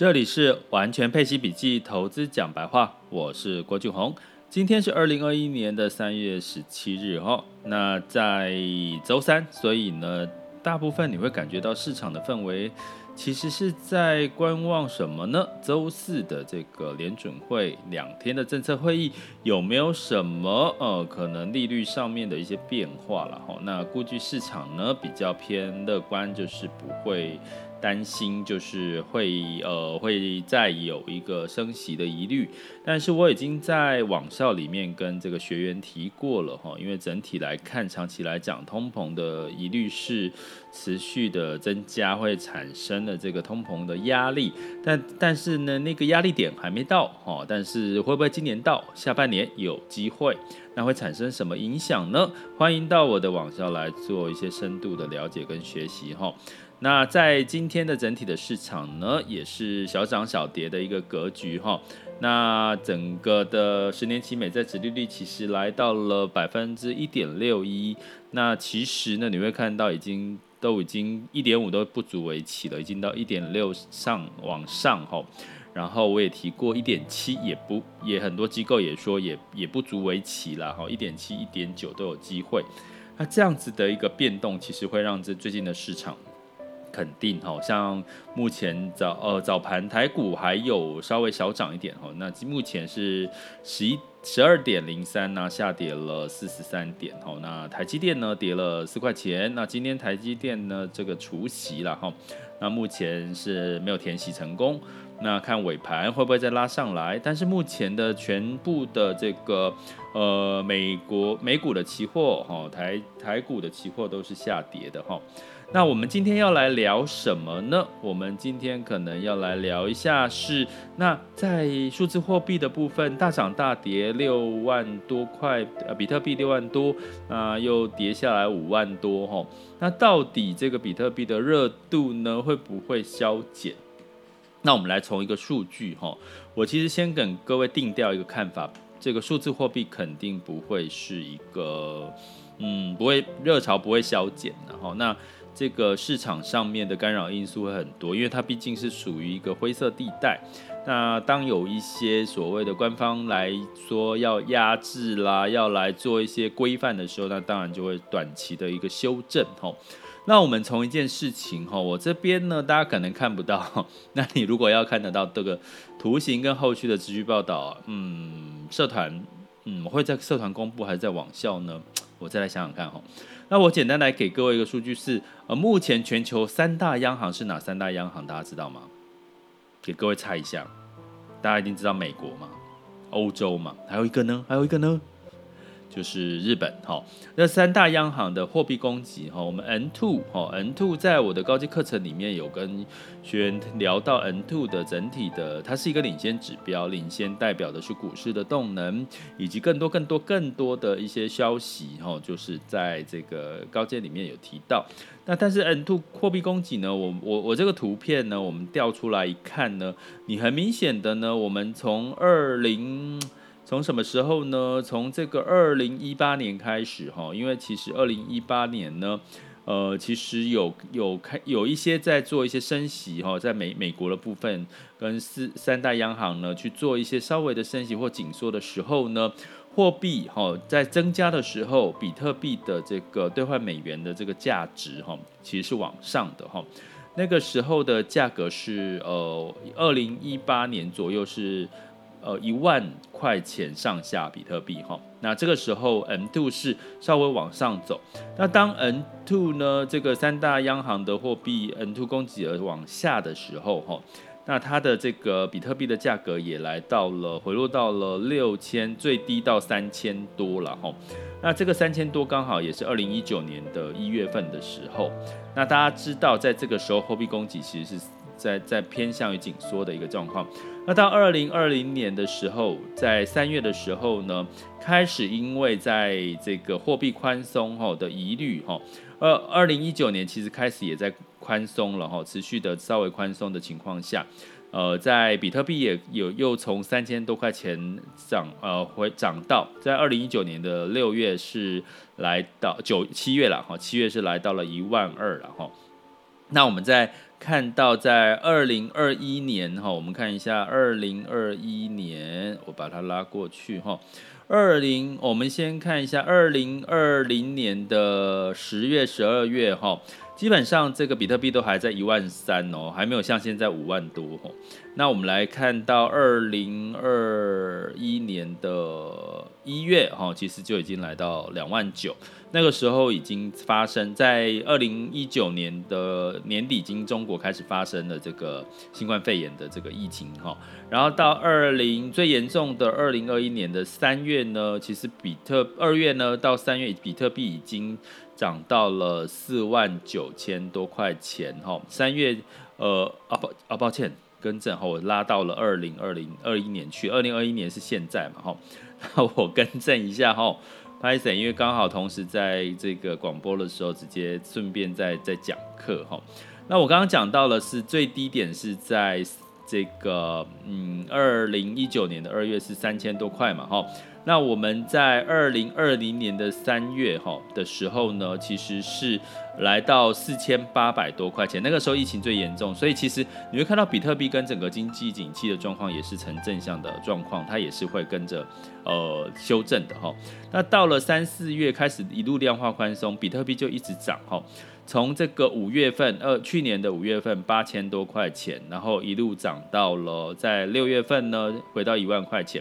这里是完全配息笔记投资讲白话，我是郭俊宏。今天是二零二一年的三月十七日哈，那在周三，所以呢，大部分你会感觉到市场的氛围其实是在观望什么呢？周四的这个联准会两天的政策会议有没有什么呃可能利率上面的一些变化了哈？那估计市场呢比较偏乐观，就是不会。担心就是会呃会再有一个升息的疑虑，但是我已经在网校里面跟这个学员提过了哈，因为整体来看，长期来讲，通膨的疑虑是持续的增加，会产生的这个通膨的压力，但但是呢，那个压力点还没到哈，但是会不会今年到下半年有机会？那会产生什么影响呢？欢迎到我的网校来做一些深度的了解跟学习哈。那在今天的整体的市场呢，也是小涨小跌的一个格局哈。那整个的十年期美债殖利率其实来到了百分之一点六一。那其实呢，你会看到已经都已经一点五都不足为奇了，已经到一点六上往上哈。然后我也提过一点七也不也很多机构也说也也不足为奇了哈，一点七一点九都有机会。那这样子的一个变动，其实会让这最近的市场。肯定哈，像目前早呃早盘台股还有稍微小涨一点哈，那目前是十一十二点零三呢，下跌了四十三点哈，那台积电呢跌了四块钱，那今天台积电呢这个除息了哈，那目前是没有填息成功，那看尾盘会不会再拉上来，但是目前的全部的这个呃美国美股的期货哈，台台股的期货都是下跌的哈。那我们今天要来聊什么呢？我们今天可能要来聊一下是那在数字货币的部分大涨大跌六万多块，呃，比特币六万多，啊，又跌下来五万多哈。那到底这个比特币的热度呢会不会消减？那我们来从一个数据哈，我其实先跟各位定调一个看法，这个数字货币肯定不会是一个，嗯，不会热潮不会消减的哈。那这个市场上面的干扰因素会很多，因为它毕竟是属于一个灰色地带。那当有一些所谓的官方来说要压制啦，要来做一些规范的时候，那当然就会短期的一个修正吼。那我们从一件事情吼，我这边呢，大家可能看不到，那你如果要看得到这个图形跟后续的持续报道，嗯，社团，嗯，我会在社团公布还是在网校呢？我再来想想看哈。那我简单来给各位一个数据是，呃，目前全球三大央行是哪三大央行？大家知道吗？给各位猜一下，大家一定知道美国嘛，欧洲嘛，还有一个呢？还有一个呢？就是日本哈，那三大央行的货币供给哈，我们 N two 哈 N two 在我的高级课程里面有跟学员聊到 N two 的整体的，它是一个领先指标，领先代表的是股市的动能，以及更多更多更多的一些消息哈，就是在这个高阶里面有提到。那但是 N two 货币供给呢，我我我这个图片呢，我们调出来一看呢，你很明显的呢，我们从二零。从什么时候呢？从这个二零一八年开始哈，因为其实二零一八年呢，呃，其实有有开有一些在做一些升息哈，在美美国的部分跟四三大央行呢去做一些稍微的升息或紧缩的时候呢，货币哈在增加的时候，比特币的这个兑换美元的这个价值哈，其实是往上的哈。那个时候的价格是呃二零一八年左右是。呃，一万块钱上下比特币哈，那这个时候 M2 是稍微往上走。那当 M2 呢，这个三大央行的货币 M2 供给额往下的时候哈，那它的这个比特币的价格也来到了回落到了六千，最低到三千多了哈。那这个三千多刚好也是二零一九年的一月份的时候。那大家知道，在这个时候货币供给其实是在在偏向于紧缩的一个状况。那到二零二零年的时候，在三月的时候呢，开始因为在这个货币宽松哈的疑虑哈，呃，二零一九年其实开始也在宽松了哈，持续的稍微宽松的情况下，呃，在比特币也有又从三千多块钱涨呃回涨到，在二零一九年的六月是来到九七月了哈，七月是来到了一万二了哈。那我们在看到在二零二一年哈，我们看一下二零二一年，我把它拉过去哈。二零，我们先看一下二零二零年的十月、十二月哈。基本上这个比特币都还在一万三哦，还没有像现在五万多哦。那我们来看到二零二一年的一月哈，其实就已经来到两万九。那个时候已经发生在二零一九年的年底，经中国开始发生了这个新冠肺炎的这个疫情哈。然后到二零最严重的二零二一年的三月呢，其实比特二月呢到三月比特币已经。涨到了四万九千多块钱哈，三月呃啊抱啊抱歉更正哈，我拉到了二零二零二一年去，二零二一年是现在嘛哈，那我更正一下哈，Python，，因为刚好同时在这个广播的时候，直接顺便在在讲课哈，那我刚刚讲到了是最低点是在这个嗯二零一九年的二月是三千多块嘛哈。那我们在二零二零年的三月哈的时候呢，其实是来到四千八百多块钱，那个时候疫情最严重，所以其实你会看到比特币跟整个经济景气的状况也是呈正向的状况，它也是会跟着呃修正的哈。那到了三四月开始一路量化宽松，比特币就一直涨哈，从这个五月份呃去年的五月份八千多块钱，然后一路涨到了在六月份呢回到一万块钱。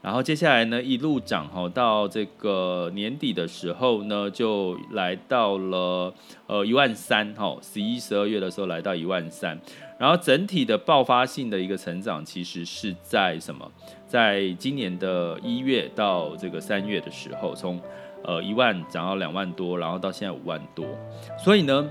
然后接下来呢，一路涨哈，到这个年底的时候呢，就来到了呃一万三哈，十一、十二月的时候来到一万三。然后整体的爆发性的一个成长，其实是在什么？在今年的一月到这个三月的时候，从呃一万涨到两万多，然后到现在五万多。所以呢。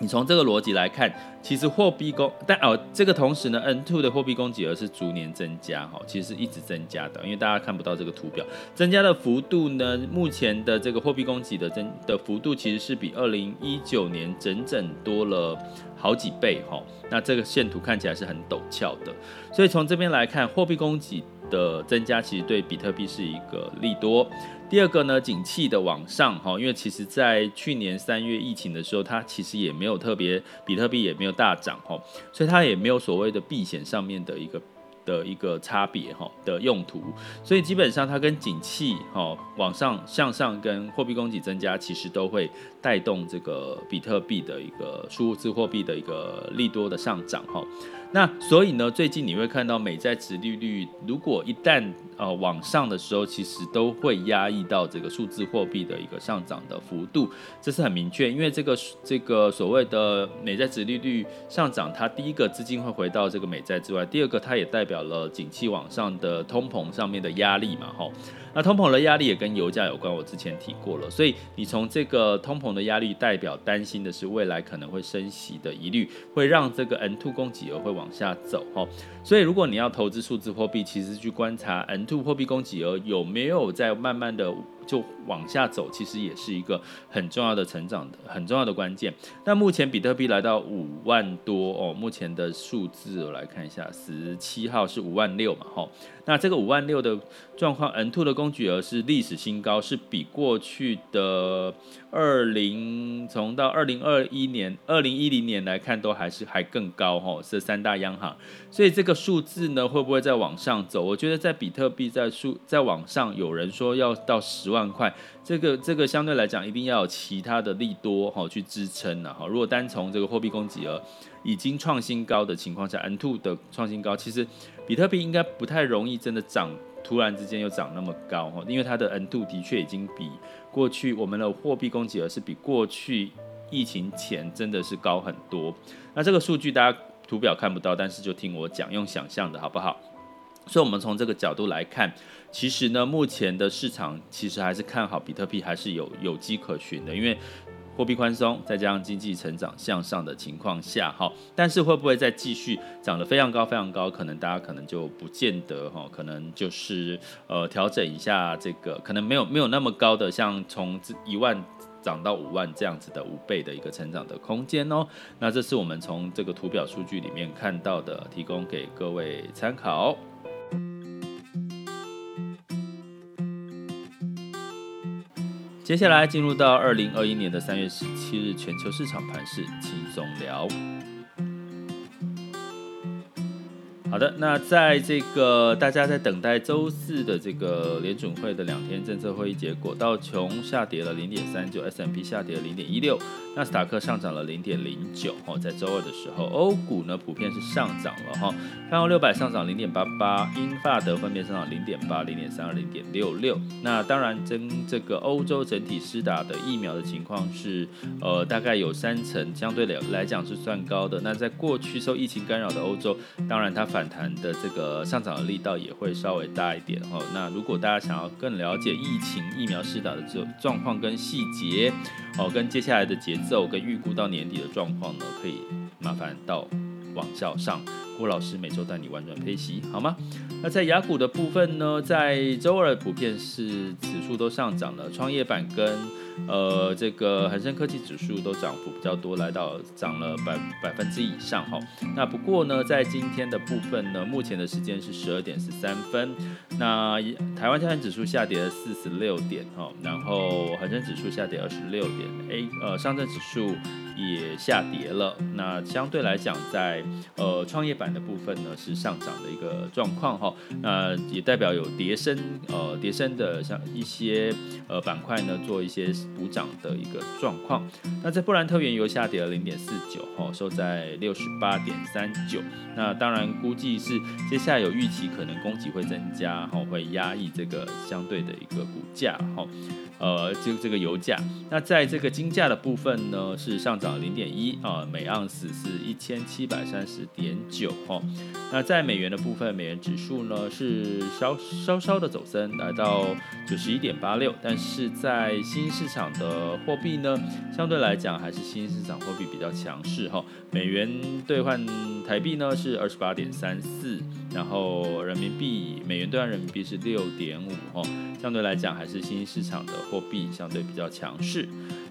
你从这个逻辑来看，其实货币供，但哦，这个同时呢，N2 的货币供给额是逐年增加，哈，其实是一直增加的，因为大家看不到这个图表，增加的幅度呢，目前的这个货币供给的增的幅度，其实是比二零一九年整整多了好几倍，哈，那这个线图看起来是很陡峭的，所以从这边来看，货币供给的增加，其实对比特币是一个利多。第二个呢，景气的往上哈，因为其实在去年三月疫情的时候，它其实也没有特别，比特币也没有大涨哈，所以它也没有所谓的避险上面的一个的一个差别哈的用途，所以基本上它跟景气哈往上向上跟货币供给增加，其实都会带动这个比特币的一个数字货币的一个利多的上涨哈。那所以呢，最近你会看到美债殖利率，如果一旦呃往上的时候，其实都会压抑到这个数字货币的一个上涨的幅度，这是很明确。因为这个这个所谓的美债殖利率上涨，它第一个资金会回到这个美债之外，第二个它也代表了景气往上的通膨上面的压力嘛，吼。那通膨的压力也跟油价有关，我之前提过了，所以你从这个通膨的压力代表担心的是未来可能会升息的疑虑，会让这个 N two 供给额会往下走哈。所以如果你要投资数字货币，其实去观察 N two 货币供给额有没有在慢慢的。就往下走，其实也是一个很重要的成长的很重要的关键。那目前比特币来到五万多哦，目前的数字我来看一下，十七号是五万六嘛，吼。那这个五万六的状况，n two 的供给额是历史新高，是比过去的二零从到二零二一年、二零一零年来看都还是还更高吼。这三大央行，所以这个数字呢会不会再往上走？我觉得在比特币在数在往上，有人说要到十万块，这个这个相对来讲一定要有其他的利多哈去支撑了哈。如果单从这个货币供给额已经创新高的情况下，N two 的创新高，其实比特币应该不太容易真的涨，突然之间又涨那么高哈，因为它的 N two 的确已经比过去我们的货币供给额是比过去疫情前真的是高很多。那这个数据大家图表看不到，但是就听我讲，用想象的好不好？所以，我们从这个角度来看，其实呢，目前的市场其实还是看好比特币，还是有有机可循的。因为货币宽松，再加上经济成长向上的情况下，哈，但是会不会再继续涨得非常高、非常高？可能大家可能就不见得哈，可能就是呃调整一下这个，可能没有没有那么高的，像从一万涨到五万这样子的五倍的一个成长的空间哦。那这是我们从这个图表数据里面看到的，提供给各位参考。接下来进入到二零二一年的三月十七日全球市场盘势轻松聊。好的，那在这个大家在等待周四的这个联准会的两天政策会议结果，道琼下跌了零点三九，S&P 下跌了零点一六，纳斯达克上涨了零点零九。哦，在周二的时候，欧股呢普遍是上涨了哈，泛欧六百上涨零点八八，英法德分别上涨零点八、零点三二、零点六六。那当然，整这个欧洲整体施打的疫苗的情况是，呃，大概有三成，相对来来讲是算高的。那在过去受疫情干扰的欧洲，当然它反反弹的这个上涨的力道也会稍微大一点哈。那如果大家想要更了解疫情疫苗施打的这状况跟细节哦，跟接下来的节奏跟预估到年底的状况呢，可以麻烦到网校上郭老师每周带你玩转配息好吗？那在雅股的部分呢，在周二普遍是指数都上涨了，创业板跟呃，这个恒生科技指数都涨幅比较多，来到涨了百百分之以上哈。那不过呢，在今天的部分呢，目前的时间是十二点十三分。那台湾加权指数下跌了四十六点哈，然后恒生指数下跌二十六点，A 呃上证指数也下跌了。那相对来讲，在呃创业板的部分呢是上涨的一个状况哈。那也代表有叠升呃叠升的像一些呃板块呢做一些。补涨的一个状况，那在布兰特原油下跌了零点四九，哈，收在六十八点三九。那当然估计是接下来有预期，可能供给会增加，哈，会压抑这个相对的一个股价，哈。呃，就这个油价，那在这个金价的部分呢，是上涨零点一啊，每盎司是一千七百三十点九哈。那在美元的部分，美元指数呢是稍稍稍的走升，来到九十一点八六，但是在新市场的货币呢，相对来讲还是新市场货币比较强势哈。美元兑换台币呢是二十八点三四，然后人民币美元兑换人民币是六点五哦，相对来讲还是新兴市场的。货币相对比较强势，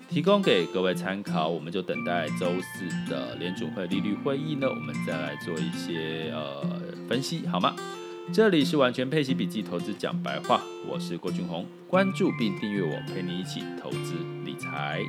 提供给各位参考。我们就等待周四的联准会利率会议呢，我们再来做一些呃分析，好吗？这里是完全配息笔记投资讲白话，我是郭俊宏，关注并订阅我，陪你一起投资理财。